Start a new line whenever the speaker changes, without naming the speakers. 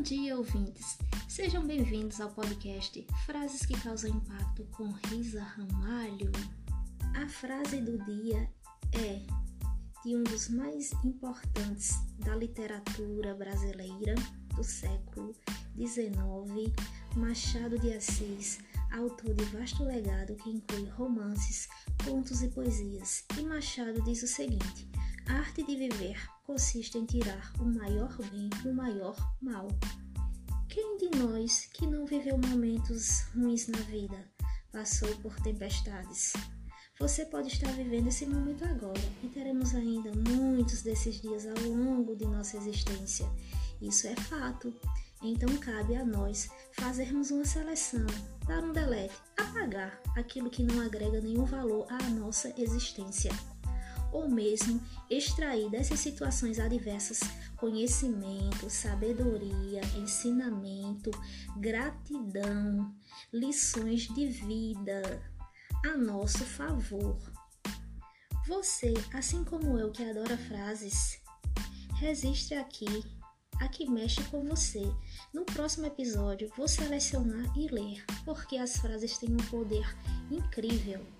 Bom dia, ouvintes! Sejam bem-vindos ao podcast Frases que Causam Impacto com Risa Ramalho. A frase do dia é de um dos mais importantes da literatura brasileira do século XIX, Machado de Assis, autor de vasto legado que inclui romances, contos e poesias. E Machado diz o seguinte: a arte de viver consiste em tirar o maior bem do maior mal. Quem de nós que não viveu momentos ruins na vida passou por tempestades? Você pode estar vivendo esse momento agora e teremos ainda muitos desses dias ao longo de nossa existência. Isso é fato. Então cabe a nós fazermos uma seleção, dar um delete, apagar aquilo que não agrega nenhum valor à nossa existência ou mesmo extrair dessas situações adversas conhecimento, sabedoria, ensinamento, gratidão, lições de vida a nosso favor. Você, assim como eu que adora frases, registre aqui a que mexe com você. No próximo episódio, vou selecionar e ler, porque as frases têm um poder incrível.